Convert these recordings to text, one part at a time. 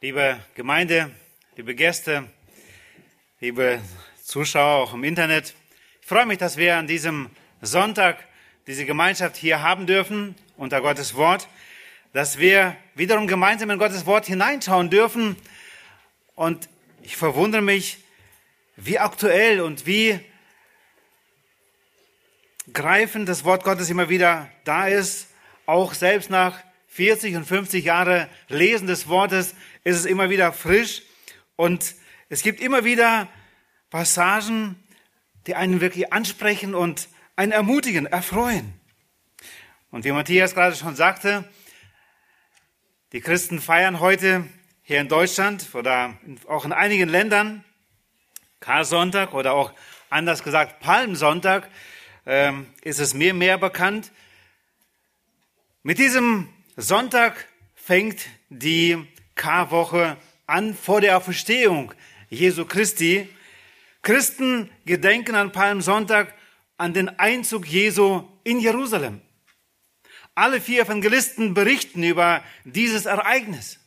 Liebe Gemeinde, liebe Gäste, liebe Zuschauer auch im Internet, ich freue mich, dass wir an diesem Sonntag diese Gemeinschaft hier haben dürfen unter Gottes Wort, dass wir wiederum gemeinsam in Gottes Wort hineinschauen dürfen. Und ich verwundere mich, wie aktuell und wie greifend das Wort Gottes immer wieder da ist, auch selbst nach 40 und 50 Jahre Lesen des Wortes ist es immer wieder frisch und es gibt immer wieder Passagen, die einen wirklich ansprechen und einen ermutigen, erfreuen. Und wie Matthias gerade schon sagte, die Christen feiern heute hier in Deutschland oder auch in einigen Ländern Karsonntag oder auch anders gesagt Palmsonntag ähm, ist es mir mehr bekannt. Mit diesem Sonntag fängt die Karwoche an vor der Auferstehung Jesu Christi. Christen gedenken an Palmsonntag an den Einzug Jesu in Jerusalem. Alle vier Evangelisten berichten über dieses Ereignis.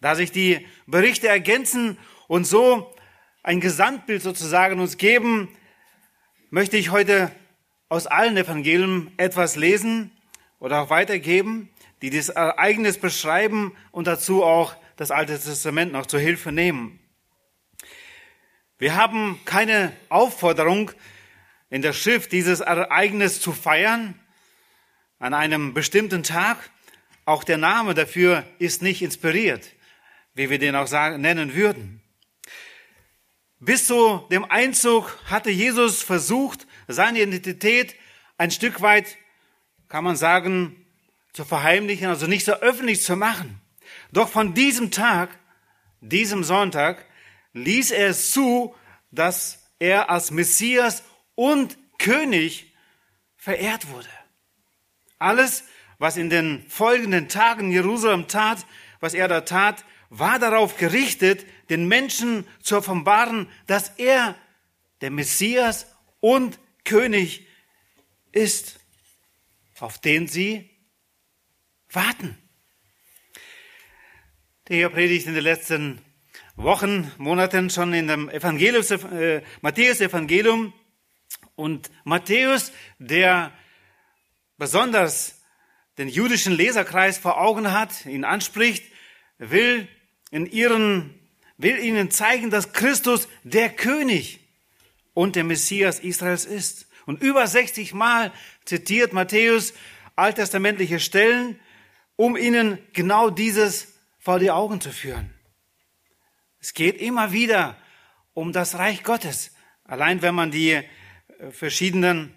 Da sich die Berichte ergänzen und so ein Gesamtbild sozusagen uns geben, möchte ich heute aus allen Evangelien etwas lesen oder auch weitergeben, die das Ereignis beschreiben und dazu auch das Alte Testament noch zur Hilfe nehmen. Wir haben keine Aufforderung in der Schrift, dieses Ereignis zu feiern an einem bestimmten Tag. Auch der Name dafür ist nicht inspiriert, wie wir den auch sagen, nennen würden. Bis zu dem Einzug hatte Jesus versucht, seine Identität ein Stück weit, kann man sagen, zu verheimlichen, also nicht so öffentlich zu machen. Doch von diesem Tag, diesem Sonntag, ließ er es zu, dass er als Messias und König verehrt wurde. Alles, was in den folgenden Tagen Jerusalem tat, was er da tat, war darauf gerichtet, den Menschen zu offenbaren, dass er der Messias und König ist, auf den sie warten. Der predigt in den letzten Wochen, Monaten schon in dem Evangelium, äh, Matthäus Evangelium. Und Matthäus, der besonders den jüdischen Leserkreis vor Augen hat, ihn anspricht, will in ihren, will ihnen zeigen, dass Christus der König und der Messias Israels ist. Und über 60 Mal zitiert Matthäus alttestamentliche Stellen, um ihnen genau dieses vor die Augen zu führen. Es geht immer wieder um das Reich Gottes. Allein wenn man die äh, verschiedenen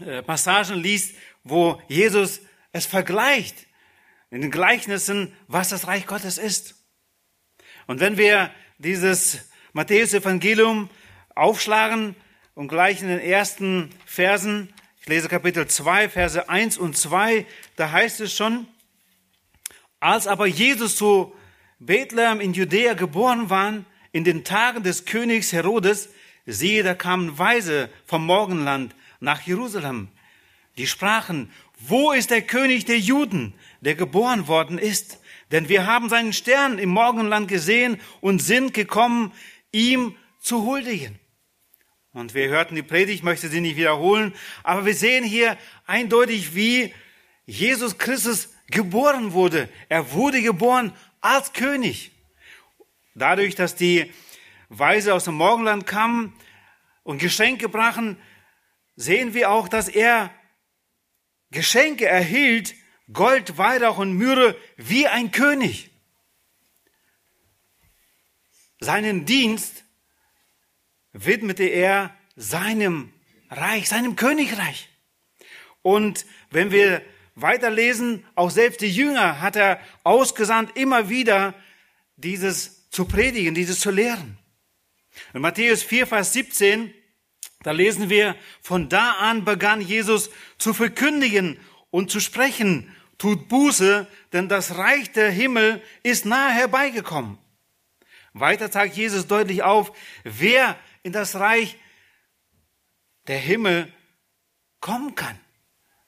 äh, Passagen liest, wo Jesus es vergleicht in den Gleichnissen, was das Reich Gottes ist. Und wenn wir dieses Matthäus-Evangelium aufschlagen und gleich in den ersten Versen, ich lese Kapitel 2, Verse 1 und 2, da heißt es schon, als aber Jesus zu Bethlehem in Judäa geboren war, in den Tagen des Königs Herodes, siehe, da kamen Weise vom Morgenland nach Jerusalem. Die sprachen, wo ist der König der Juden, der geboren worden ist? Denn wir haben seinen Stern im Morgenland gesehen und sind gekommen, ihm zu huldigen. Und wir hörten die Predigt, möchte sie nicht wiederholen, aber wir sehen hier eindeutig, wie Jesus Christus geboren wurde. Er wurde geboren als König. Dadurch, dass die Weise aus dem Morgenland kamen und Geschenke brachen, sehen wir auch, dass er Geschenke erhielt, Gold, Weihrauch und Myrrhe, wie ein König. Seinen Dienst widmete er seinem Reich, seinem Königreich. Und wenn wir weiterlesen, auch selbst die Jünger hat er ausgesandt, immer wieder dieses zu predigen, dieses zu lehren. In Matthäus 4, Vers 17, da lesen wir, von da an begann Jesus zu verkündigen und zu sprechen, tut Buße, denn das Reich der Himmel ist nahe herbeigekommen. Weiter zeigt Jesus deutlich auf, wer in das Reich der Himmel kommen kann.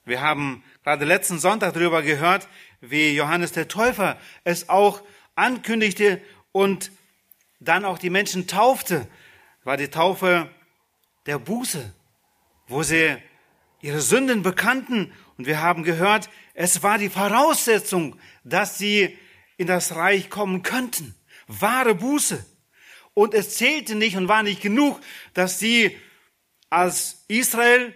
Wir haben gerade letzten Sonntag darüber gehört, wie Johannes der Täufer es auch ankündigte und dann auch die Menschen taufte. War die Taufe der Buße, wo sie ihre Sünden bekannten. Und wir haben gehört, es war die Voraussetzung, dass sie in das Reich kommen könnten. Wahre Buße. Und es zählte nicht und war nicht genug, dass sie als Israel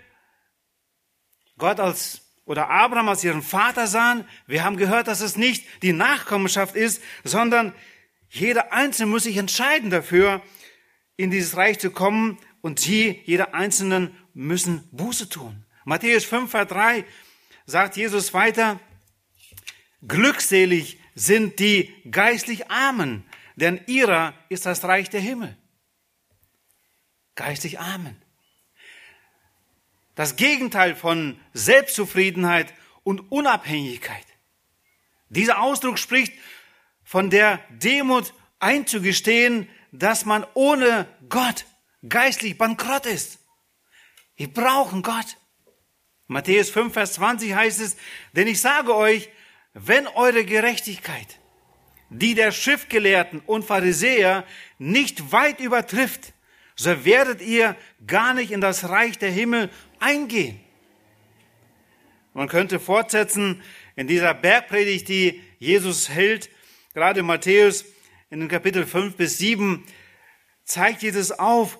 Gott als oder Abraham als ihren Vater sahen. Wir haben gehört, dass es nicht die Nachkommenschaft ist, sondern jeder Einzelne muss sich entscheiden dafür, in dieses Reich zu kommen und sie, jeder Einzelnen, müssen Buße tun. Matthäus 5, Vers 3 sagt Jesus weiter, glückselig sind die geistlich Armen, denn ihrer ist das Reich der Himmel. Geistlich Armen. Das Gegenteil von Selbstzufriedenheit und Unabhängigkeit. Dieser Ausdruck spricht von der Demut einzugestehen, dass man ohne Gott geistlich bankrott ist. Wir brauchen Gott. Matthäus 5, Vers 20 heißt es, denn ich sage euch, wenn eure Gerechtigkeit die der Schriftgelehrten und Pharisäer nicht weit übertrifft, so werdet ihr gar nicht in das Reich der Himmel eingehen. Man könnte fortsetzen in dieser Bergpredigt, die Jesus hält, gerade Matthäus in den Kapitel 5 bis 7, zeigt Jesus auf,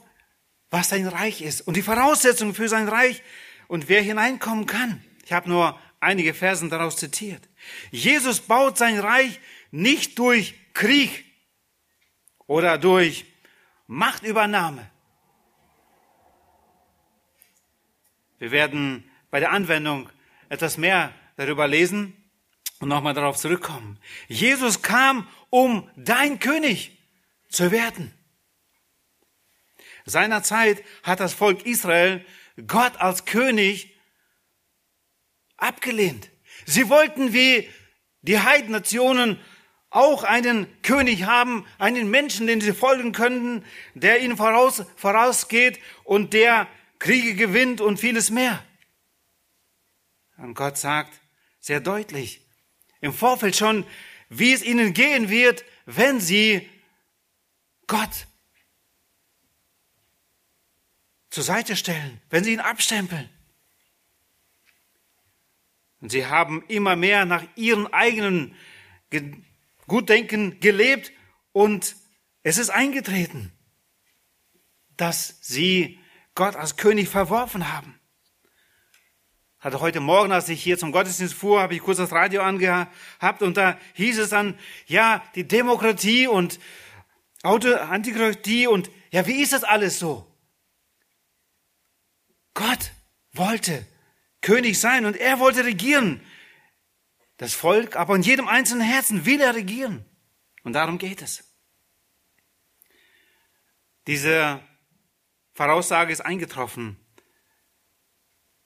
was sein Reich ist und die Voraussetzungen für sein Reich und wer hineinkommen kann. Ich habe nur einige Versen daraus zitiert. Jesus baut sein Reich nicht durch Krieg oder durch Machtübernahme, Wir werden bei der Anwendung etwas mehr darüber lesen und nochmal darauf zurückkommen. Jesus kam, um dein König zu werden. Seinerzeit hat das Volk Israel Gott als König abgelehnt. Sie wollten wie die Heidnationen auch einen König haben, einen Menschen, den sie folgen könnten, der ihnen voraus, vorausgeht und der Kriege gewinnt und vieles mehr. Und Gott sagt sehr deutlich, im Vorfeld schon, wie es ihnen gehen wird, wenn sie Gott zur Seite stellen, wenn sie ihn abstempeln. Und sie haben immer mehr nach ihren eigenen Gutdenken gelebt und es ist eingetreten, dass sie Gott als König verworfen haben. Hatte heute Morgen, als ich hier zum Gottesdienst fuhr, habe ich kurz das Radio angehabt und da hieß es dann, ja, die Demokratie und Auto, Antikratie und ja, wie ist das alles so? Gott wollte König sein und er wollte regieren. Das Volk, aber in jedem einzelnen Herzen will er regieren. Und darum geht es. Diese Voraussage ist eingetroffen.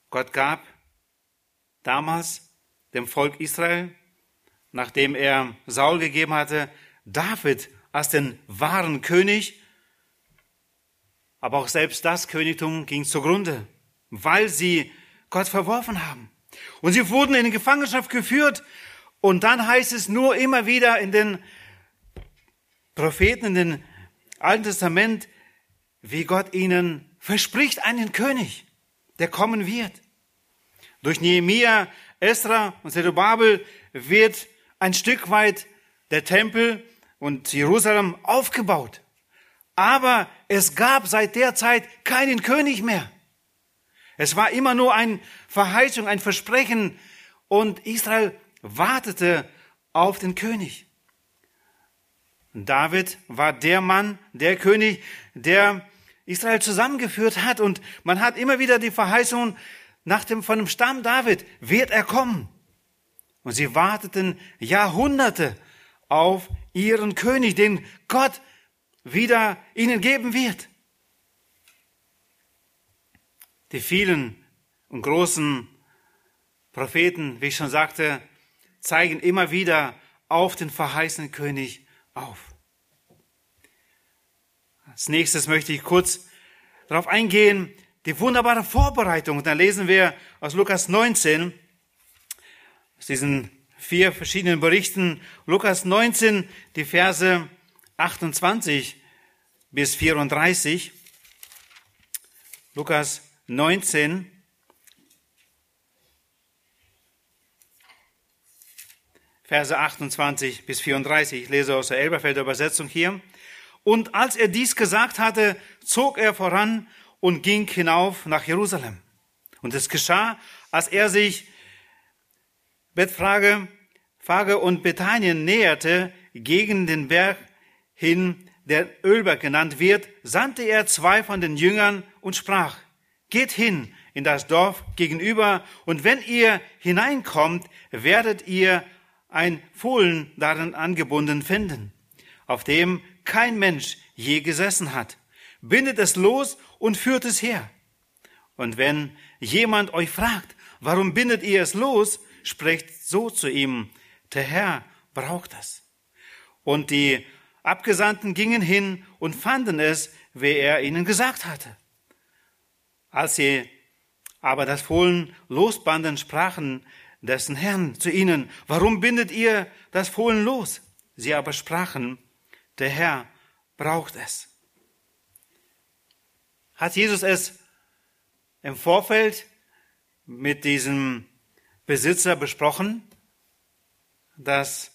Gott gab damals dem Volk Israel, nachdem er Saul gegeben hatte, David als den wahren König. Aber auch selbst das Königtum ging zugrunde, weil sie Gott verworfen haben. Und sie wurden in Gefangenschaft geführt. Und dann heißt es nur immer wieder in den Propheten, in den Alten Testament, wie Gott ihnen verspricht einen König, der kommen wird. Durch Nehemia, Esra und Zerubabel wird ein Stück weit der Tempel und Jerusalem aufgebaut. Aber es gab seit der Zeit keinen König mehr. Es war immer nur eine Verheißung, ein Versprechen und Israel wartete auf den König. David war der Mann, der König, der Israel zusammengeführt hat. Und man hat immer wieder die Verheißung nach dem, von dem Stamm David, wird er kommen. Und sie warteten Jahrhunderte auf ihren König, den Gott wieder ihnen geben wird. Die vielen und großen Propheten, wie ich schon sagte, zeigen immer wieder auf den verheißenen König auf. Als nächstes möchte ich kurz darauf eingehen, die wunderbare Vorbereitung. Und dann lesen wir aus Lukas 19, aus diesem vier verschiedenen Berichten. Lukas 19, die Verse 28 bis 34. Lukas 19, Verse 28 bis 34. Ich lese aus der Elberfelder Übersetzung hier. Und als er dies gesagt hatte, zog er voran und ging hinauf nach Jerusalem. Und es geschah, als er sich Bethfrage, Phage und Bethanien näherte, gegen den Berg hin, der Ölberg genannt wird, sandte er zwei von den Jüngern und sprach, geht hin in das Dorf gegenüber, und wenn ihr hineinkommt, werdet ihr ein Fohlen darin angebunden finden, auf dem kein Mensch je gesessen hat. Bindet es los und führt es her. Und wenn jemand euch fragt, warum bindet ihr es los, sprecht so zu ihm, der Herr braucht es. Und die Abgesandten gingen hin und fanden es, wie er ihnen gesagt hatte. Als sie aber das Fohlen losbanden, sprachen dessen Herrn zu ihnen, warum bindet ihr das Fohlen los? Sie aber sprachen, der Herr braucht es. Hat Jesus es im Vorfeld mit diesem Besitzer besprochen, dass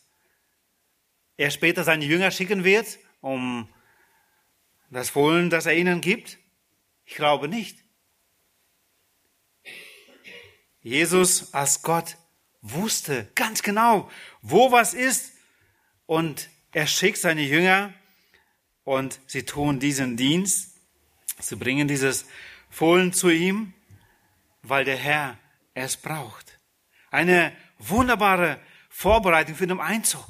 er später seine Jünger schicken wird, um das Fohlen, das er ihnen gibt? Ich glaube nicht. Jesus als Gott wusste ganz genau, wo was ist und er schickt seine Jünger und sie tun diesen Dienst. Sie bringen dieses Fohlen zu ihm, weil der Herr es braucht. Eine wunderbare Vorbereitung für den Einzug.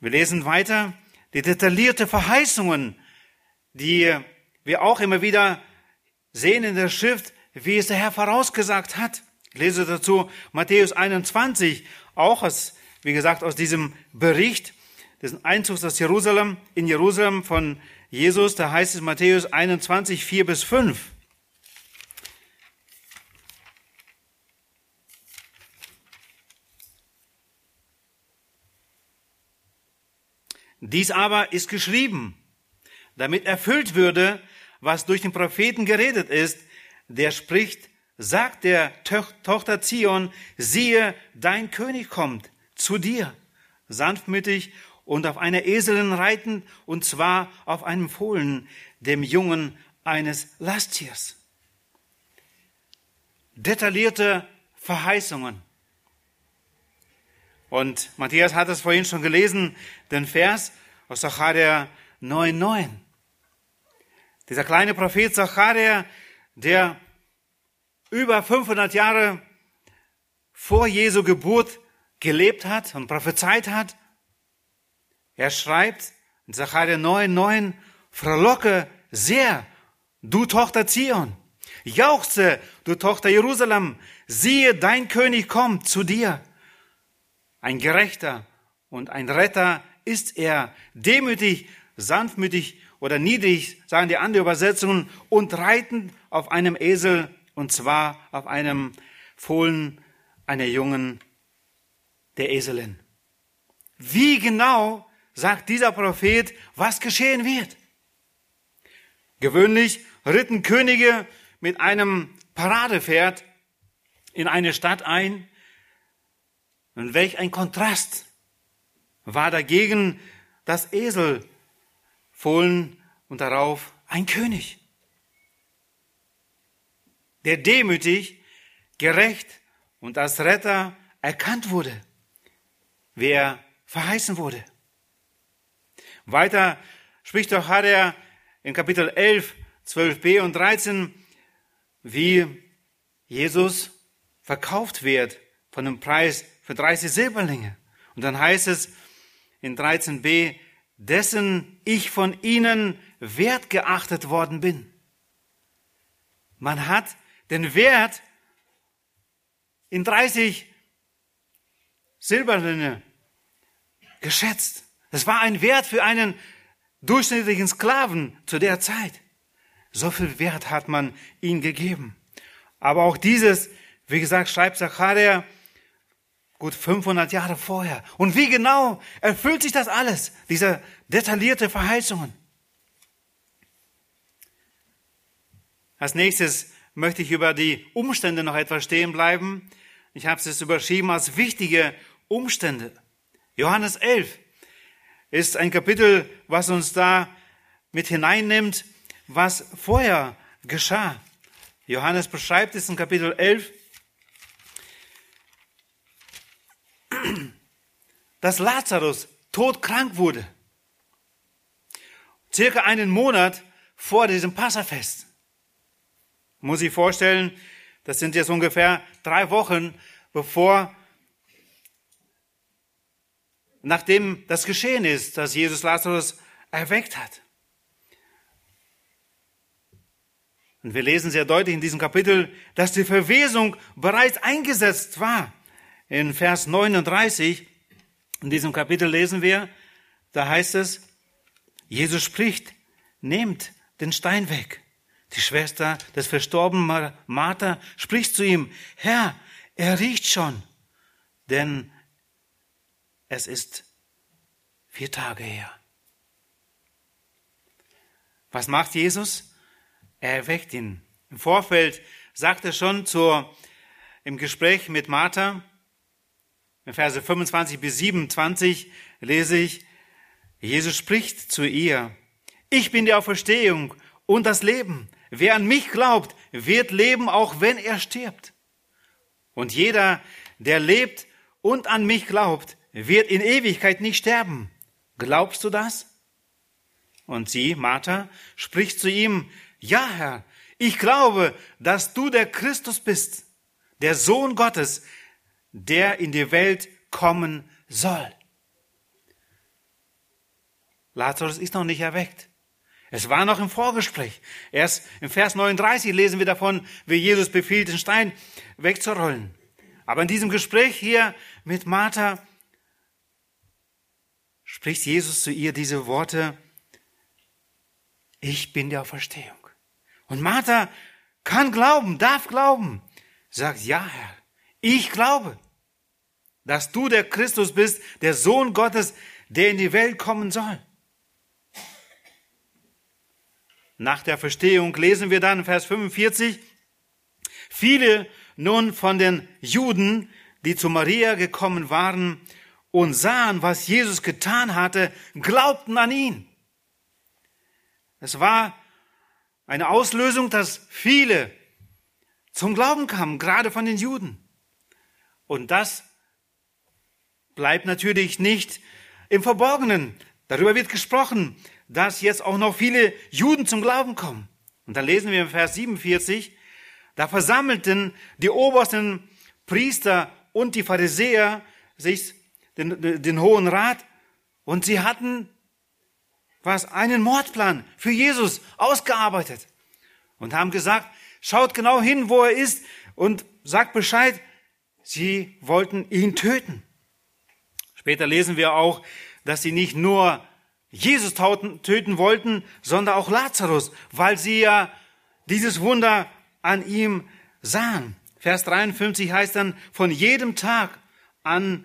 Wir lesen weiter die detaillierte Verheißungen, die wir auch immer wieder sehen in der Schrift, wie es der Herr vorausgesagt hat. Ich lese dazu Matthäus 21, auch aus, wie gesagt, aus diesem Bericht des Einzugs aus Jerusalem, in Jerusalem von Jesus, da heißt es Matthäus 21, 4 bis 5. Dies aber ist geschrieben, damit erfüllt würde, was durch den Propheten geredet ist, der spricht, sagt der Tochter Zion, siehe, dein König kommt zu dir, sanftmütig und auf einer Eselin reiten, und zwar auf einem Fohlen, dem Jungen eines Lasttiers. Detaillierte Verheißungen. Und Matthias hat es vorhin schon gelesen, den Vers aus Zacharia 9,9. Dieser kleine Prophet Zacharia, der über 500 Jahre vor Jesu Geburt gelebt hat und prophezeit hat. Er schreibt in Zacharia 9,9, frohlocke sehr, du Tochter Zion. Jauchze, du Tochter Jerusalem. Siehe, dein König kommt zu dir. Ein Gerechter und ein Retter ist er. Demütig, sanftmütig oder niedrig, sagen die anderen Übersetzungen, und reitend auf einem Esel, und zwar auf einem Fohlen einer Jungen, der Eselin. Wie genau sagt dieser Prophet, was geschehen wird? Gewöhnlich ritten Könige mit einem Paradepferd in eine Stadt ein. Und welch ein Kontrast war dagegen das Esel Fohlen und darauf ein König, der demütig, gerecht und als Retter erkannt wurde, wer verheißen wurde. Weiter spricht doch Harea in Kapitel 11, 12b und 13, wie Jesus verkauft wird von einem Preis für 30 Silberlinge. Und dann heißt es in 13b, dessen ich von ihnen wertgeachtet worden bin. Man hat den Wert in 30 Silberlinge geschätzt. Es war ein Wert für einen durchschnittlichen Sklaven zu der Zeit. So viel Wert hat man ihm gegeben. Aber auch dieses Wie gesagt, schreibt Zacharia gut 500 Jahre vorher. Und wie genau erfüllt sich das alles, diese detaillierte Verheißungen? Als nächstes möchte ich über die Umstände noch etwas stehen bleiben. Ich habe es überschrieben als wichtige Umstände. Johannes 11 ist ein Kapitel, was uns da mit hineinnimmt, was vorher geschah. Johannes beschreibt es in Kapitel 11, dass Lazarus todkrank wurde. Circa einen Monat vor diesem Passafest. Muss ich vorstellen, das sind jetzt ungefähr drei Wochen, bevor, nachdem das geschehen ist, dass Jesus Lazarus erweckt hat. Und wir lesen sehr deutlich in diesem Kapitel, dass die Verwesung bereits eingesetzt war. In Vers 39, in diesem Kapitel lesen wir, da heißt es, Jesus spricht, nehmt den Stein weg. Die Schwester des verstorbenen Martha spricht zu ihm, Herr, er riecht schon, denn es ist vier Tage her. Was macht Jesus? Er erweckt ihn. Im Vorfeld sagt er schon zur, im Gespräch mit Martha, in Verse 25 bis 27 lese ich, Jesus spricht zu ihr, ich bin die Auferstehung und das Leben. Wer an mich glaubt, wird leben, auch wenn er stirbt. Und jeder, der lebt und an mich glaubt, wird in Ewigkeit nicht sterben. Glaubst du das? Und sie, Martha, spricht zu ihm, ja, Herr, ich glaube, dass du der Christus bist, der Sohn Gottes, der in die Welt kommen soll. Lazarus ist noch nicht erweckt. Es war noch im Vorgespräch. Erst im Vers 39 lesen wir davon, wie Jesus befiehlt, den Stein wegzurollen. Aber in diesem Gespräch hier mit Martha spricht Jesus zu ihr diese Worte, ich bin der Auferstehung. Und Martha kann glauben, darf glauben, sagt, ja Herr, ich glaube, dass du der Christus bist, der Sohn Gottes, der in die Welt kommen soll. Nach der Verstehung lesen wir dann Vers 45, viele nun von den Juden, die zu Maria gekommen waren und sahen, was Jesus getan hatte, glaubten an ihn. Es war eine Auslösung, dass viele zum Glauben kamen, gerade von den Juden. Und das bleibt natürlich nicht im Verborgenen. Darüber wird gesprochen dass jetzt auch noch viele Juden zum Glauben kommen. Und dann lesen wir im Vers 47, da versammelten die obersten Priester und die Pharisäer sich den, den Hohen Rat und sie hatten was einen Mordplan für Jesus ausgearbeitet und haben gesagt, schaut genau hin, wo er ist und sagt Bescheid, sie wollten ihn töten. Später lesen wir auch, dass sie nicht nur Jesus töten wollten, sondern auch Lazarus, weil sie ja dieses Wunder an ihm sahen. Vers 53 heißt dann, von jedem Tag an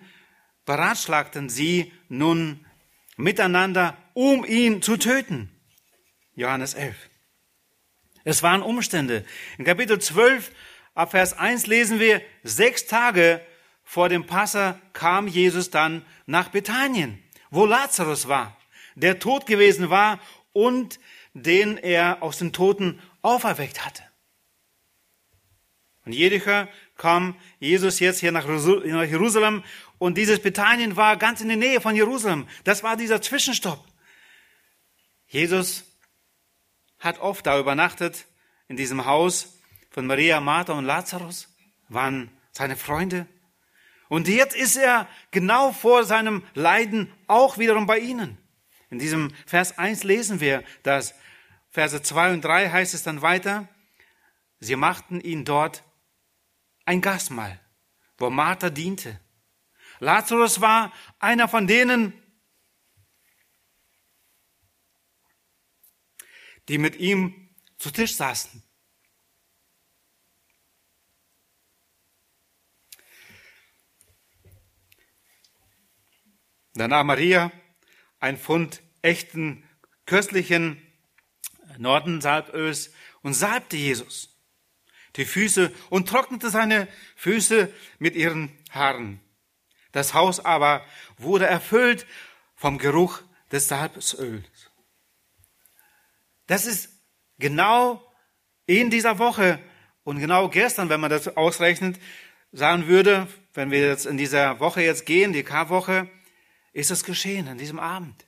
beratschlagten sie nun miteinander, um ihn zu töten. Johannes 11. Es waren Umstände. In Kapitel 12, ab Vers 1 lesen wir, sechs Tage vor dem Passa kam Jesus dann nach Bethanien, wo Lazarus war der tot gewesen war und den er aus den Toten auferweckt hatte. Und Jericho kam Jesus jetzt hier nach Jerusalem und dieses Bethanien war ganz in der Nähe von Jerusalem. Das war dieser Zwischenstopp. Jesus hat oft da übernachtet in diesem Haus von Maria, Martha und Lazarus, waren seine Freunde. Und jetzt ist er genau vor seinem Leiden auch wiederum bei ihnen. In diesem Vers 1 lesen wir dass Verse 2 und 3 heißt es dann weiter, sie machten ihn dort ein Gastmahl, wo Martha diente. Lazarus war einer von denen, die mit ihm zu Tisch saßen. Danach Maria ein Pfund echten, köstlichen Nordensalbös und salbte Jesus die Füße und trocknete seine Füße mit ihren Haaren. Das Haus aber wurde erfüllt vom Geruch des Salböls. Das ist genau in dieser Woche und genau gestern, wenn man das ausrechnet, sagen würde, wenn wir jetzt in dieser Woche jetzt gehen, die Karwoche, ist es geschehen an diesem Abend.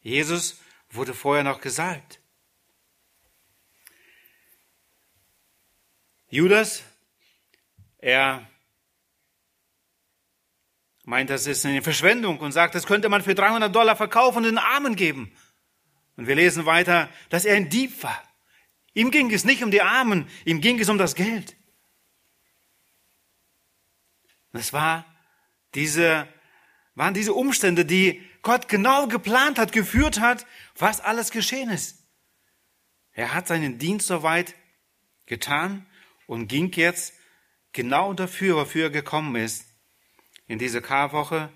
Jesus wurde vorher noch gesalbt. Judas, er meint, das ist eine Verschwendung und sagt, das könnte man für 300 Dollar verkaufen und den Armen geben. Und wir lesen weiter, dass er ein Dieb war. Ihm ging es nicht um die Armen, ihm ging es um das Geld. Das war diese, waren diese Umstände, die Gott genau geplant hat, geführt hat, was alles geschehen ist. Er hat seinen Dienst soweit getan und ging jetzt genau dafür, wofür er gekommen ist, in diese Karwoche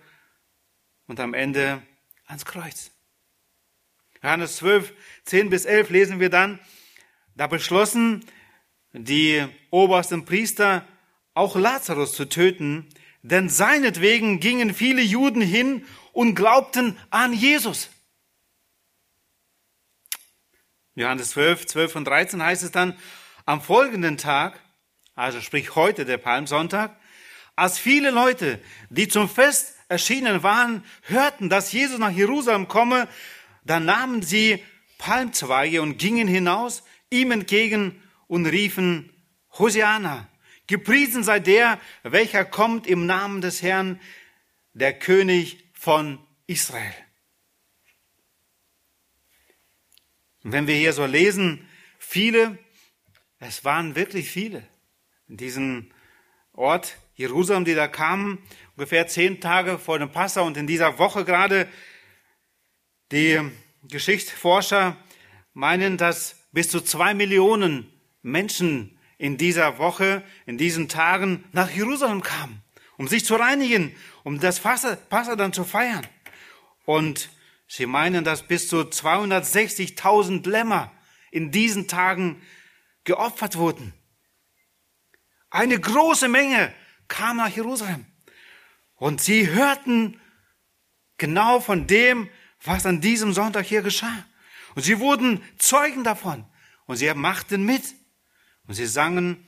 und am Ende ans Kreuz. Johannes 12, 10 bis 11 lesen wir dann, da beschlossen die obersten Priester auch Lazarus zu töten, denn seinetwegen gingen viele Juden hin und glaubten an Jesus. Johannes 12, 12 und 13 heißt es dann, am folgenden Tag, also sprich heute der Palmsonntag, als viele Leute, die zum Fest erschienen waren, hörten, dass Jesus nach Jerusalem komme, dann nahmen sie Palmzweige und gingen hinaus ihm entgegen und riefen, Hosiana, gepriesen sei der, welcher kommt im Namen des Herrn, der König von Israel. Und wenn wir hier so lesen, viele, es waren wirklich viele in diesem Ort Jerusalem, die da kamen, ungefähr zehn Tage vor dem Passa und in dieser Woche gerade die Geschichtsforscher meinen, dass bis zu zwei Millionen Menschen in dieser Woche, in diesen Tagen nach Jerusalem kamen, um sich zu reinigen, um das Passa, dann zu feiern. Und sie meinen, dass bis zu 260.000 Lämmer in diesen Tagen geopfert wurden. Eine große Menge kam nach Jerusalem. Und sie hörten genau von dem, was an diesem Sonntag hier geschah. Und sie wurden Zeugen davon. Und sie machten mit. Und sie sangen,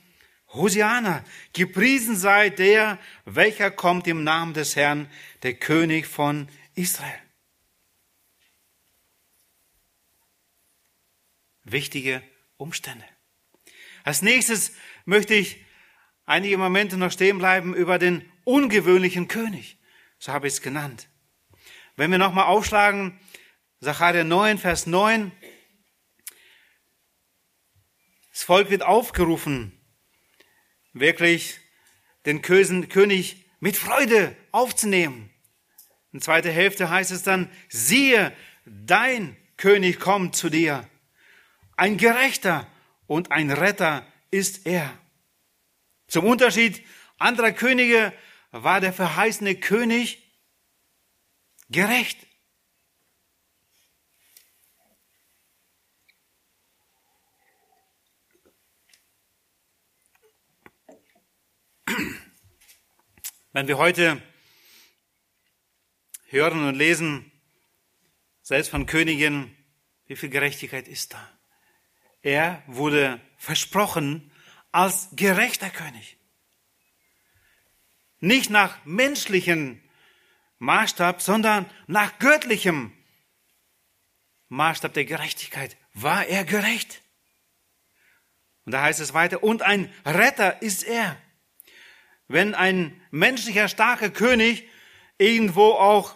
Hosiana, gepriesen sei der, welcher kommt im Namen des Herrn, der König von Israel. Wichtige Umstände. Als nächstes möchte ich einige Momente noch stehen bleiben über den ungewöhnlichen König. So habe ich es genannt. Wenn wir nochmal aufschlagen, Sacharja 9, Vers 9. Das Volk wird aufgerufen, wirklich den König mit Freude aufzunehmen. In zweiter Hälfte heißt es dann, siehe, dein König kommt zu dir. Ein Gerechter und ein Retter ist er. Zum Unterschied anderer Könige war der verheißene König gerecht. Wenn wir heute hören und lesen, selbst von Königen, wie viel Gerechtigkeit ist da? Er wurde versprochen als gerechter König. Nicht nach menschlichen Maßstab, sondern nach göttlichem Maßstab der Gerechtigkeit war er gerecht. Und da heißt es weiter, und ein Retter ist er. Wenn ein menschlicher starker König irgendwo auch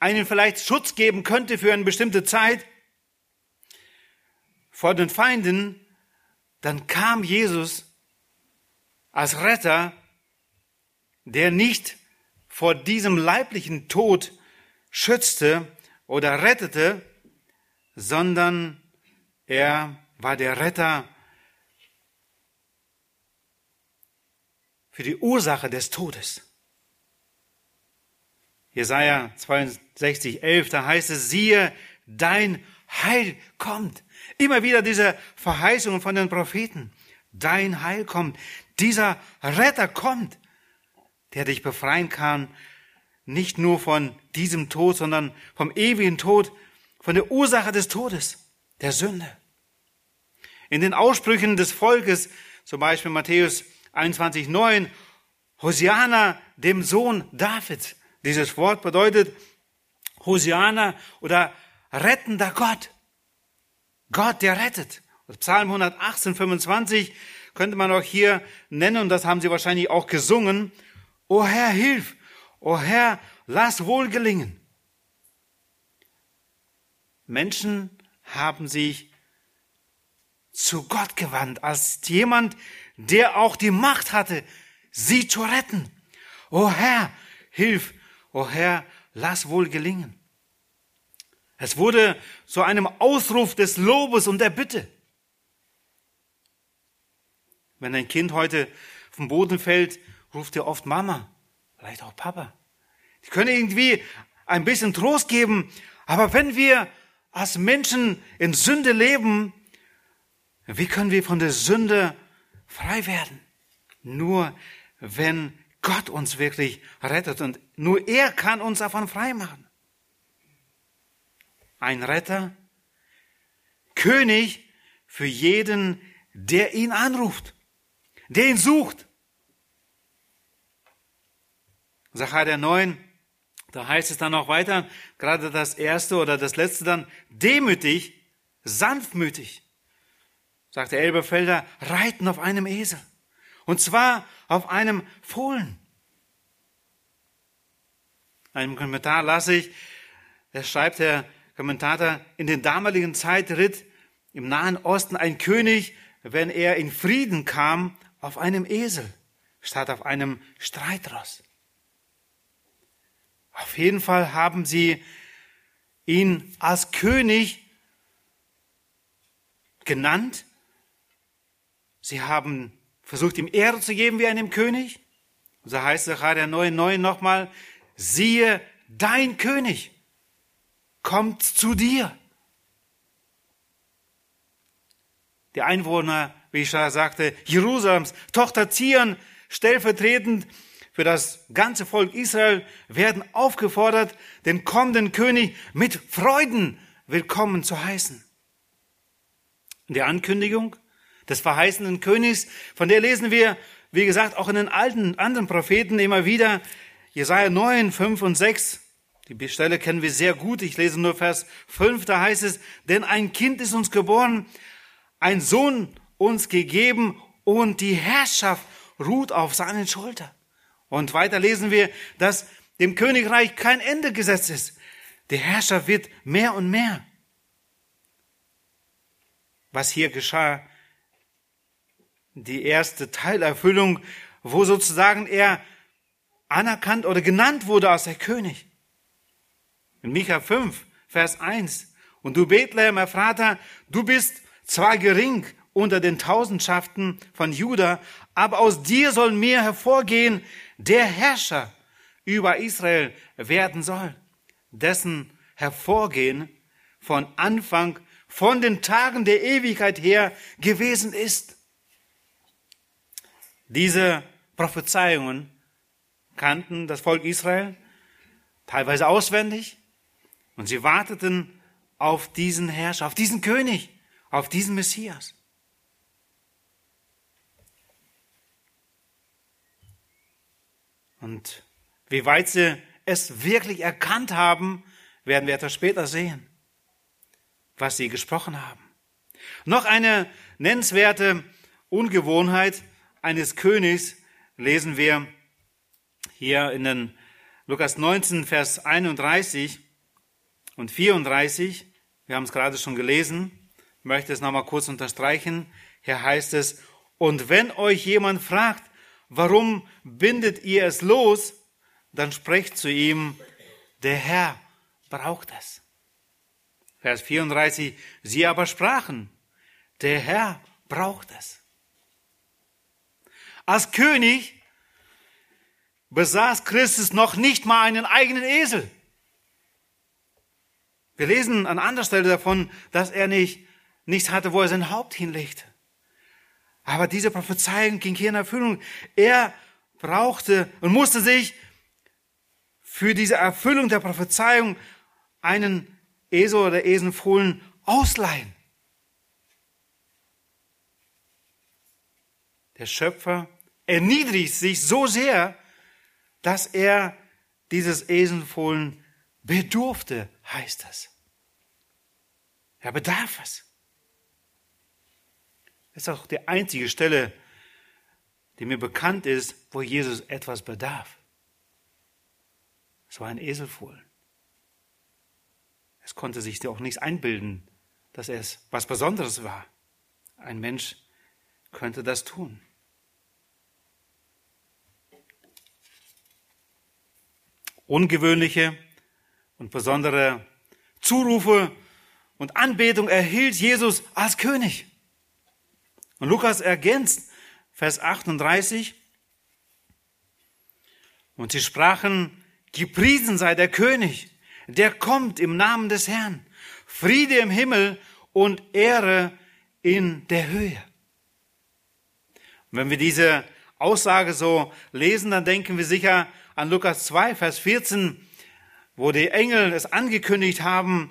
einen vielleicht Schutz geben könnte für eine bestimmte Zeit vor den Feinden, dann kam Jesus als Retter, der nicht vor diesem leiblichen Tod schützte oder rettete, sondern er war der Retter für die Ursache des Todes. Jesaja 62, 11, da heißt es, siehe, dein Heil kommt. Immer wieder diese Verheißungen von den Propheten. Dein Heil kommt. Dieser Retter kommt, der dich befreien kann, nicht nur von diesem Tod, sondern vom ewigen Tod, von der Ursache des Todes, der Sünde. In den Aussprüchen des Volkes, zum Beispiel Matthäus 21, 9, Hosiana, dem Sohn Davids. Dieses Wort bedeutet Hosiana oder rettender Gott. Gott, der rettet. Psalm 118, 25 könnte man auch hier nennen, und das haben sie wahrscheinlich auch gesungen. O Herr, hilf! O Herr, lass wohl gelingen. Menschen haben sich zu Gott gewandt, als jemand, der auch die Macht hatte, sie zu retten. O Herr, hilf! O Herr, lass wohl gelingen. Es wurde zu einem Ausruf des Lobes und der Bitte. Wenn ein Kind heute vom Boden fällt, ruft er oft Mama, vielleicht auch Papa. Die können irgendwie ein bisschen Trost geben, aber wenn wir als Menschen in Sünde leben, wie können wir von der Sünde frei werden? Nur wenn Gott uns wirklich rettet und nur er kann uns davon frei machen. Ein Retter, König für jeden, der ihn anruft, der ihn sucht. Sacharja 9, da heißt es dann noch weiter, gerade das erste oder das letzte dann, demütig, sanftmütig, sagt der Elberfelder, reiten auf einem Esel. Und zwar auf einem Fohlen. Einem Kommentar lasse ich, da schreibt der Kommentator, in den damaligen Zeit ritt im Nahen Osten ein König, wenn er in Frieden kam, auf einem Esel statt auf einem Streitross. Auf jeden Fall haben sie ihn als König genannt. Sie haben versucht, ihm Ehre zu geben wie einem König. so heißt Sacharja 9,9 nochmal, siehe, dein König kommt zu dir. Die Einwohner, wie ich schon sagte, Jerusalems, Tochter Zion, stellvertretend für das ganze Volk Israel, werden aufgefordert, den kommenden König mit Freuden willkommen zu heißen. Die Ankündigung des verheißenen Königs, von der lesen wir, wie gesagt, auch in den alten anderen Propheten immer wieder. Jesaja 9, 5 und 6. Die Stelle kennen wir sehr gut. Ich lese nur Vers 5. Da heißt es, denn ein Kind ist uns geboren, ein Sohn uns gegeben und die Herrschaft ruht auf seinen Schultern. Und weiter lesen wir, dass dem Königreich kein Ende gesetzt ist. Die Herrschaft wird mehr und mehr. Was hier geschah, die erste Teilerfüllung, wo sozusagen er anerkannt oder genannt wurde als der König. In Micha 5, Vers 1. Und du Bethlehem, Vater, du bist zwar gering unter den Tausendschaften von Juda, aber aus dir soll mir hervorgehen, der Herrscher über Israel werden soll, dessen Hervorgehen von Anfang, von den Tagen der Ewigkeit her gewesen ist. Diese Prophezeiungen kannten das Volk Israel teilweise auswendig und sie warteten auf diesen Herrscher, auf diesen König, auf diesen Messias. Und wie weit sie es wirklich erkannt haben, werden wir etwas später sehen, was sie gesprochen haben. Noch eine nennenswerte Ungewohnheit eines Königs lesen wir hier in den Lukas 19, Vers 31 und 34. Wir haben es gerade schon gelesen. Ich möchte es nochmal kurz unterstreichen. Hier heißt es, und wenn euch jemand fragt, warum bindet ihr es los, dann sprecht zu ihm, der Herr braucht es. Vers 34, sie aber sprachen, der Herr braucht es. Als König besaß Christus noch nicht mal einen eigenen Esel. Wir lesen an anderer Stelle davon, dass er nicht nichts hatte, wo er sein Haupt hinlegte. Aber diese Prophezeiung ging hier in Erfüllung. Er brauchte und musste sich für diese Erfüllung der Prophezeiung einen Esel oder Esenfohlen ausleihen. Der Schöpfer erniedrigt sich so sehr, dass er dieses Esenfohlen bedurfte, heißt das. Er bedarf es. Das ist auch die einzige Stelle, die mir bekannt ist, wo Jesus etwas bedarf. Es war ein Eselfohlen. Es konnte sich auch nichts einbilden, dass es was Besonderes war. Ein Mensch könnte das tun. Ungewöhnliche und besondere Zurufe und Anbetung erhielt Jesus als König. Und Lukas ergänzt Vers 38. Und sie sprachen, gepriesen sei der König, der kommt im Namen des Herrn. Friede im Himmel und Ehre in der Höhe. Und wenn wir diese Aussage so lesen, dann denken wir sicher an Lukas 2, Vers 14, wo die Engel es angekündigt haben,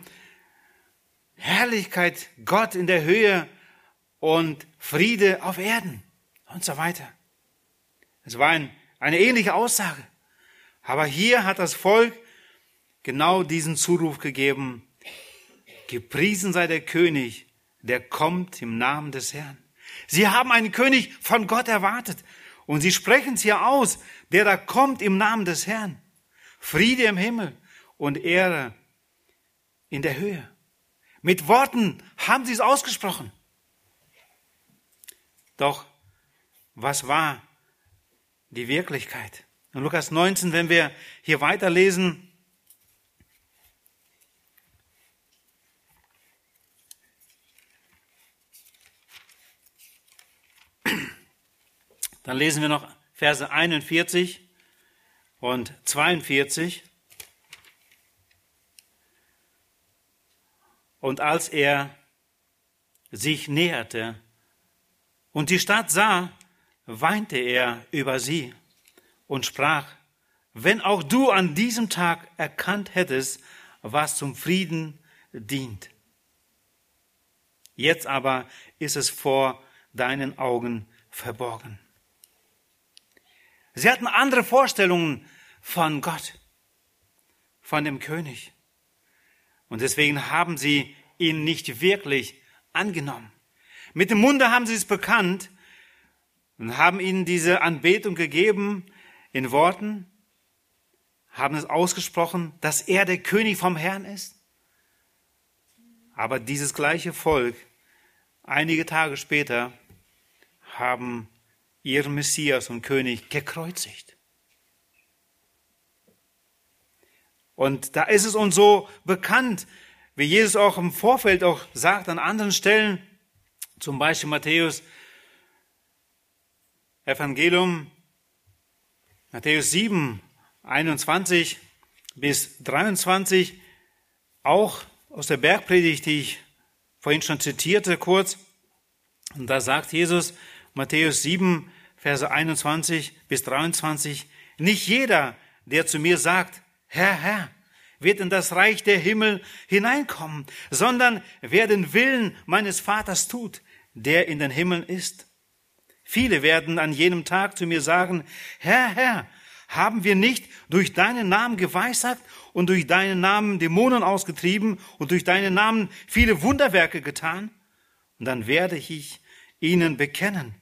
Herrlichkeit Gott in der Höhe und Friede auf Erden und so weiter. Es war ein, eine ähnliche Aussage. Aber hier hat das Volk genau diesen Zuruf gegeben. Gepriesen sei der König, der kommt im Namen des Herrn. Sie haben einen König von Gott erwartet. Und sie sprechen es hier aus, der da kommt im Namen des Herrn. Friede im Himmel und Ehre in der Höhe. Mit Worten haben sie es ausgesprochen. Doch was war die Wirklichkeit? In Lukas 19, wenn wir hier weiterlesen, dann lesen wir noch Verse 41 und 42. Und als er sich näherte und die Stadt sah, weinte er über sie und sprach, wenn auch du an diesem Tag erkannt hättest, was zum Frieden dient. Jetzt aber ist es vor deinen Augen verborgen. Sie hatten andere Vorstellungen von Gott, von dem König. Und deswegen haben sie ihn nicht wirklich angenommen. Mit dem Munde haben sie es bekannt und haben ihnen diese Anbetung gegeben in Worten, haben es ausgesprochen, dass er der König vom Herrn ist. Aber dieses gleiche Volk, einige Tage später, haben ihren Messias und König gekreuzigt. Und da ist es uns so bekannt, wie Jesus auch im Vorfeld auch sagt an anderen Stellen, zum Beispiel Matthäus Evangelium, Matthäus 7, 21 bis 23, auch aus der Bergpredigt, die ich vorhin schon zitierte, kurz. Und da sagt Jesus, Matthäus 7, Verse 21 bis 23, nicht jeder, der zu mir sagt, Herr, Herr, wird in das Reich der Himmel hineinkommen, sondern wer den Willen meines Vaters tut, der in den Himmeln ist. Viele werden an jenem Tag zu mir sagen, Herr, Herr, haben wir nicht durch deinen Namen geweissagt und durch deinen Namen Dämonen ausgetrieben und durch deinen Namen viele Wunderwerke getan? Und dann werde ich ihnen bekennen,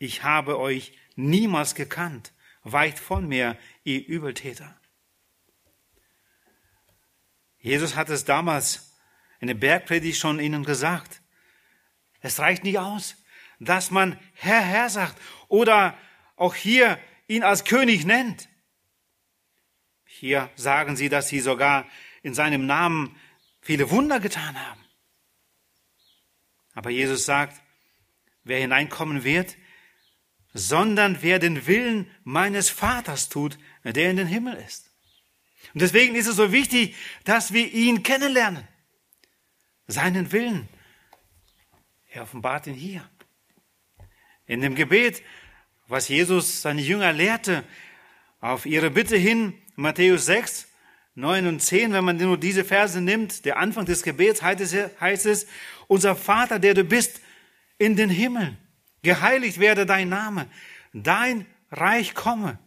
ich habe euch niemals gekannt, weicht von mir, ihr Übeltäter. Jesus hat es damals in der Bergpredigt schon ihnen gesagt. Es reicht nicht aus, dass man Herr, Herr sagt oder auch hier ihn als König nennt. Hier sagen sie, dass sie sogar in seinem Namen viele Wunder getan haben. Aber Jesus sagt, wer hineinkommen wird, sondern wer den Willen meines Vaters tut, der in den Himmel ist. Und deswegen ist es so wichtig, dass wir ihn kennenlernen. Seinen Willen. Er offenbart ihn hier. In dem Gebet, was Jesus seine Jünger lehrte, auf ihre Bitte hin, Matthäus 6, 9 und 10, wenn man nur diese Verse nimmt, der Anfang des Gebets heißt es, heißt es, unser Vater, der du bist in den Himmeln, geheiligt werde dein Name, dein Reich komme,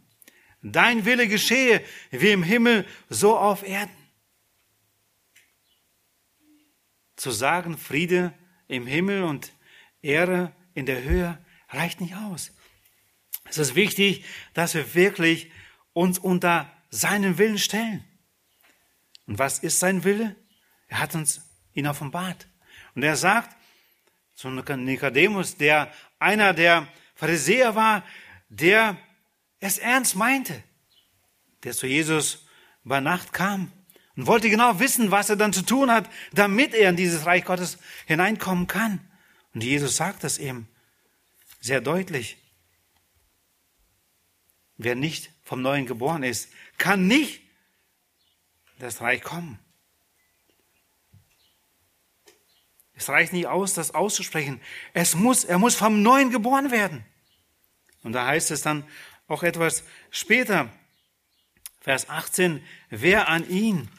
dein Wille geschehe, wie im Himmel, so auf Erden. Zu sagen, Friede im Himmel und Ehre in der Höhe reicht nicht aus. Es ist wichtig, dass wir wirklich uns unter seinen Willen stellen. Und was ist sein Wille? Er hat uns ihn offenbart. Und er sagt zu Nikodemus, der einer der Pharisäer war, der es ernst meinte, der zu Jesus bei Nacht kam und wollte genau wissen, was er dann zu tun hat, damit er in dieses Reich Gottes hineinkommen kann. Und Jesus sagt das ihm sehr deutlich. Wer nicht vom Neuen geboren ist, kann nicht das Reich kommen. Es reicht nicht aus, das auszusprechen. Es muss, er muss vom Neuen geboren werden. Und da heißt es dann auch etwas später, Vers 18, wer an ihn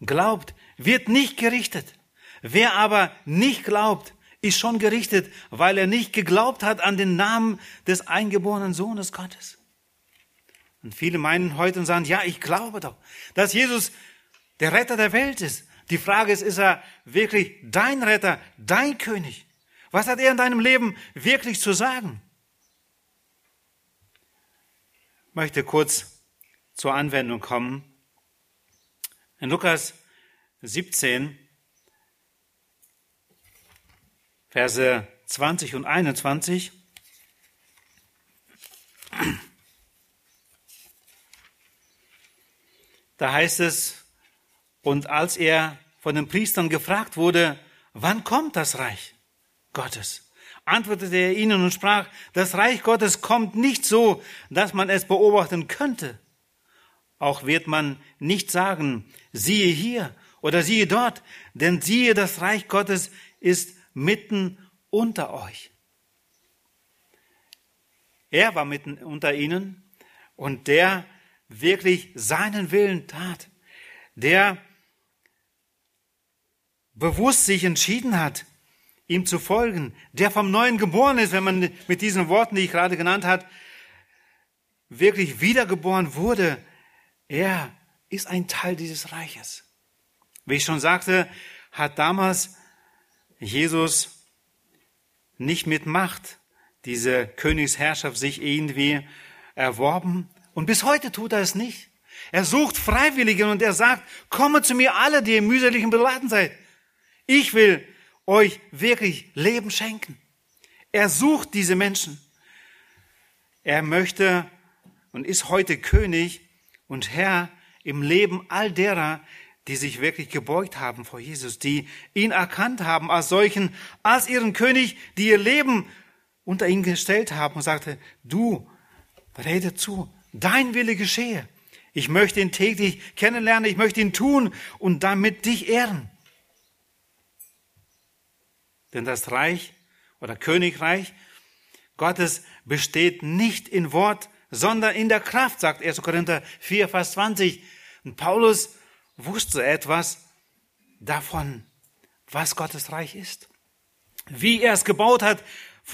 glaubt, wird nicht gerichtet. Wer aber nicht glaubt, ist schon gerichtet, weil er nicht geglaubt hat an den Namen des eingeborenen Sohnes Gottes. Und viele meinen heute und sagen, ja, ich glaube doch, dass Jesus der Retter der Welt ist. Die Frage ist, ist er wirklich dein Retter, dein König? Was hat er in deinem Leben wirklich zu sagen? Ich möchte kurz zur Anwendung kommen. In Lukas 17, Verse 20 und 21. Da heißt es, und als er von den Priestern gefragt wurde, wann kommt das Reich Gottes? Antwortete er ihnen und sprach, das Reich Gottes kommt nicht so, dass man es beobachten könnte. Auch wird man nicht sagen, siehe hier oder siehe dort, denn siehe, das Reich Gottes ist mitten unter euch. Er war mitten unter ihnen und der wirklich seinen Willen tat, der bewusst sich entschieden hat, ihm zu folgen, der vom Neuen geboren ist, wenn man mit diesen Worten, die ich gerade genannt hat, wirklich wiedergeboren wurde, er ist ein Teil dieses Reiches. Wie ich schon sagte, hat damals Jesus nicht mit Macht diese Königsherrschaft sich irgendwie erworben und bis heute tut er es nicht. Er sucht Freiwillige und er sagt, komme zu mir alle, die ihr mühselig beladen seid. Ich will euch wirklich Leben schenken. Er sucht diese Menschen. Er möchte und ist heute König und Herr im Leben all derer, die sich wirklich gebeugt haben vor Jesus, die ihn erkannt haben als solchen, als ihren König, die ihr Leben unter ihn gestellt haben und sagte, du, rede zu, dein Wille geschehe. Ich möchte ihn täglich kennenlernen, ich möchte ihn tun und damit dich ehren. Denn das Reich oder Königreich Gottes besteht nicht in Wort, sondern in der Kraft, sagt 1. Korinther 4, Vers 20. Und Paulus wusste etwas davon, was Gottes Reich ist. Wie er es gebaut hat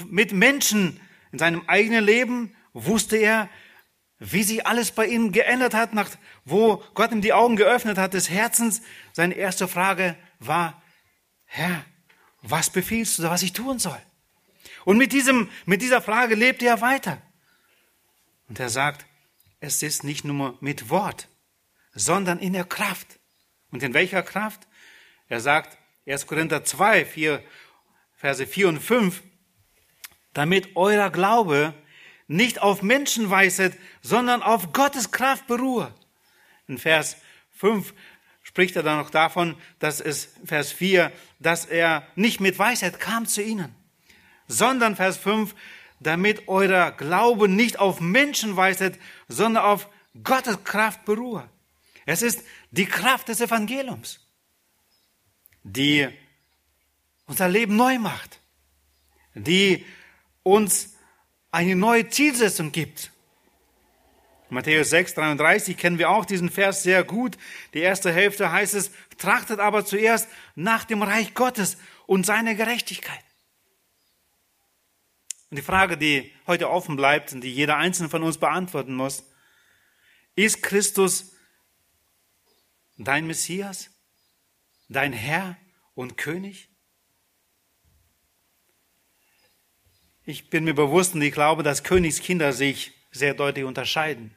mit Menschen in seinem eigenen Leben, wusste er, wie sich alles bei ihm geändert hat, nach, wo Gott ihm die Augen geöffnet hat des Herzens. Seine erste Frage war, Herr, was befiehlst du, was ich tun soll? Und mit diesem, mit dieser Frage lebt er weiter. Und er sagt, es ist nicht nur mit Wort, sondern in der Kraft. Und in welcher Kraft? Er sagt, 1. Korinther 2, 4, Verse 4 und 5, damit euer Glaube nicht auf Menschenweisheit, sondern auf Gottes Kraft beruhe. In Vers 5 spricht er dann noch davon, dass es, Vers 4, dass er nicht mit Weisheit kam zu ihnen, sondern Vers 5, damit euer Glaube nicht auf Menschen weiset, sondern auf Gottes Kraft beruhe. Es ist die Kraft des Evangeliums, die unser Leben neu macht, die uns eine neue Zielsetzung gibt. Matthäus 6, 33 kennen wir auch diesen Vers sehr gut. Die erste Hälfte heißt es, trachtet aber zuerst nach dem Reich Gottes und seiner Gerechtigkeit. Und die Frage, die heute offen bleibt und die jeder Einzelne von uns beantworten muss, ist Christus dein Messias, dein Herr und König? Ich bin mir bewusst und ich glaube, dass Königskinder sich sehr deutlich unterscheiden.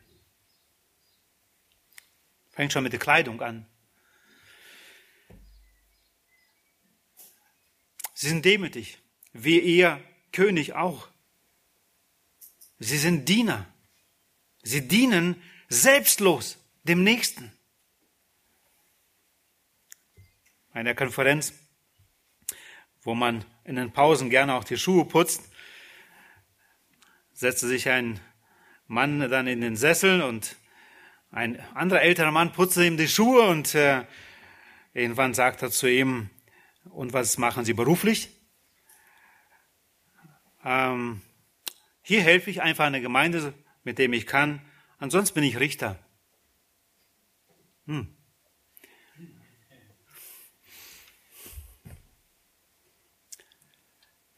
Fängt schon mit der Kleidung an. Sie sind demütig, wie ihr König auch. Sie sind Diener. Sie dienen selbstlos dem Nächsten. Eine Konferenz, wo man in den Pausen gerne auch die Schuhe putzt, setzte sich ein Mann dann in den Sessel und ein anderer älterer Mann putzte ihm die Schuhe und äh, irgendwann sagt er zu ihm, und was machen Sie beruflich? Ähm, hier helfe ich einfach einer Gemeinde, mit dem ich kann. Ansonsten bin ich Richter. Hm.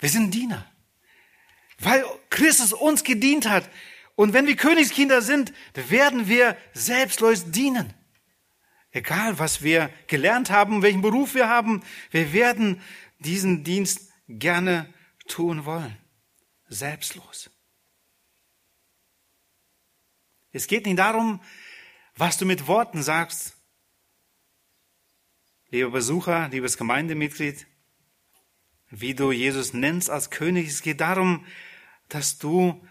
Wir sind Diener, weil Christus uns gedient hat. Und wenn wir Königskinder sind, werden wir selbstlos dienen. Egal, was wir gelernt haben, welchen Beruf wir haben, wir werden diesen Dienst gerne tun wollen. Selbstlos. Es geht nicht darum, was du mit Worten sagst. Lieber Besucher, liebes Gemeindemitglied, wie du Jesus nennst als König. Es geht darum, dass du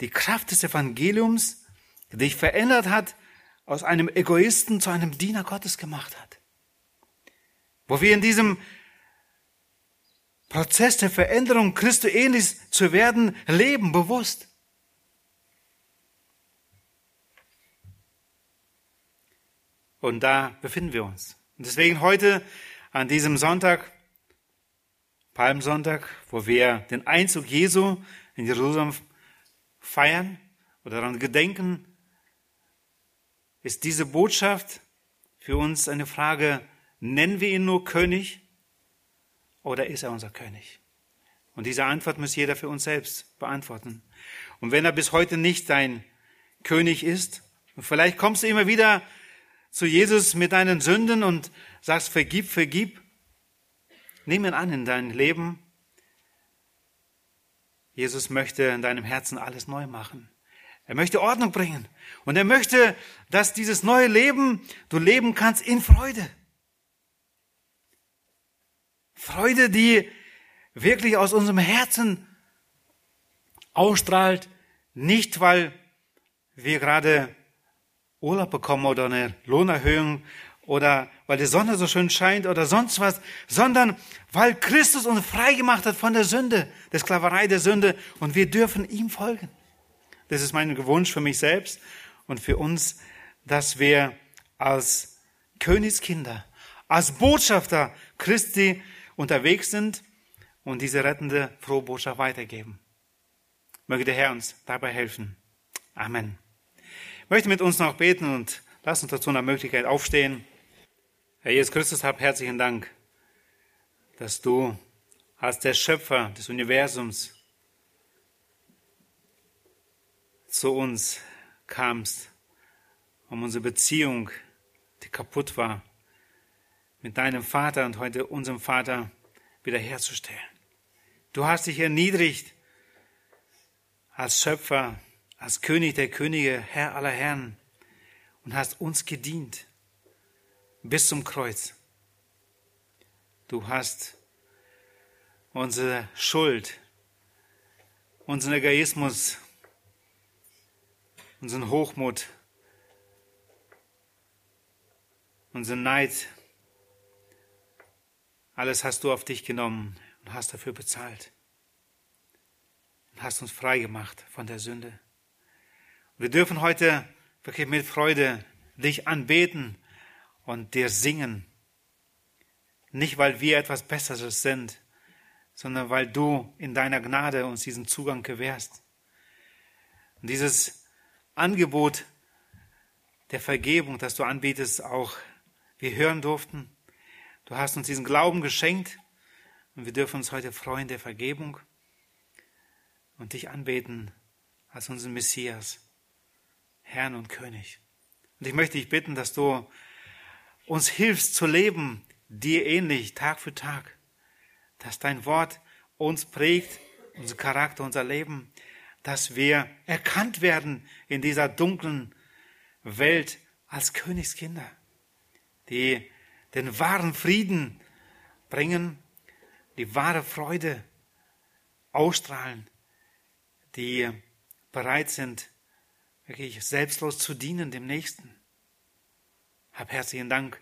die Kraft des Evangeliums, die dich verändert hat, aus einem Egoisten zu einem Diener Gottes gemacht hat. Wo wir in diesem Prozess der Veränderung Christo ähnlich zu werden, leben bewusst. Und da befinden wir uns. Und deswegen heute an diesem Sonntag, Palmsonntag, wo wir den Einzug Jesu in Jerusalem feiern oder daran gedenken, ist diese Botschaft für uns eine Frage, nennen wir ihn nur König oder ist er unser König? Und diese Antwort muss jeder für uns selbst beantworten. Und wenn er bis heute nicht dein König ist, vielleicht kommst du immer wieder zu Jesus mit deinen Sünden und sagst, vergib, vergib, nimm ihn an in dein Leben Jesus möchte in deinem Herzen alles neu machen. Er möchte Ordnung bringen. Und er möchte, dass dieses neue Leben du leben kannst in Freude. Freude, die wirklich aus unserem Herzen ausstrahlt, nicht weil wir gerade Urlaub bekommen oder eine Lohnerhöhung oder weil die Sonne so schön scheint oder sonst was, sondern weil Christus uns frei gemacht hat von der Sünde, der Sklaverei der Sünde und wir dürfen ihm folgen. Das ist mein Wunsch für mich selbst und für uns, dass wir als Königskinder, als Botschafter Christi unterwegs sind und diese rettende frohe Botschaft weitergeben. Möge der Herr uns dabei helfen. Amen. Ich möchte mit uns noch beten und lass uns dazu eine Möglichkeit aufstehen. Herr Jesus Christus, hab herzlichen Dank, dass du als der Schöpfer des Universums zu uns kamst, um unsere Beziehung, die kaputt war, mit deinem Vater und heute unserem Vater wiederherzustellen. Du hast dich erniedrigt als Schöpfer, als König der Könige, Herr aller Herren und hast uns gedient bis zum Kreuz. Du hast unsere Schuld, unseren Egoismus, unseren Hochmut, unseren Neid, alles hast du auf dich genommen und hast dafür bezahlt. und hast uns frei gemacht von der Sünde. Wir dürfen heute wirklich mit Freude dich anbeten und dir singen. Nicht, weil wir etwas Besseres sind, sondern weil du in deiner Gnade uns diesen Zugang gewährst. Und dieses Angebot der Vergebung, das du anbietest, auch wir hören durften. Du hast uns diesen Glauben geschenkt und wir dürfen uns heute freuen der Vergebung und dich anbeten als unseren Messias, Herrn und König. Und ich möchte dich bitten, dass du uns hilfst zu leben, dir ähnlich, Tag für Tag, dass dein Wort uns prägt, unser Charakter, unser Leben, dass wir erkannt werden in dieser dunklen Welt als Königskinder, die den wahren Frieden bringen, die wahre Freude ausstrahlen, die bereit sind, wirklich selbstlos zu dienen dem Nächsten. Hab herzlichen Dank,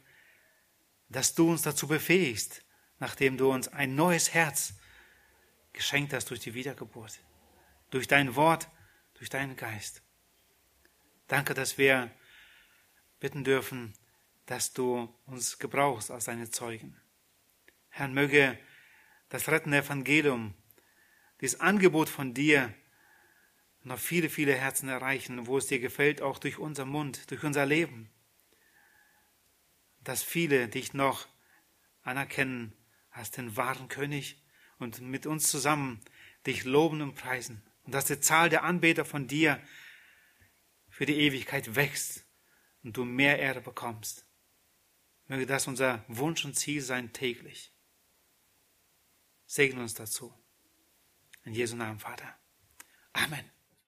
dass du uns dazu befähigst, nachdem du uns ein neues Herz geschenkt hast durch die Wiedergeburt, durch dein Wort, durch deinen Geist. Danke, dass wir bitten dürfen, dass du uns gebrauchst als deine Zeugen. Herr, möge das rettende Evangelium, dieses Angebot von dir, noch viele, viele Herzen erreichen, wo es dir gefällt, auch durch unser Mund, durch unser Leben. Dass viele dich noch anerkennen als den wahren König und mit uns zusammen dich loben und preisen. Und dass die Zahl der Anbeter von dir für die Ewigkeit wächst und du mehr Ehre bekommst. Möge das unser Wunsch und Ziel sein täglich. Segne uns dazu. In Jesu Namen, Vater. Amen.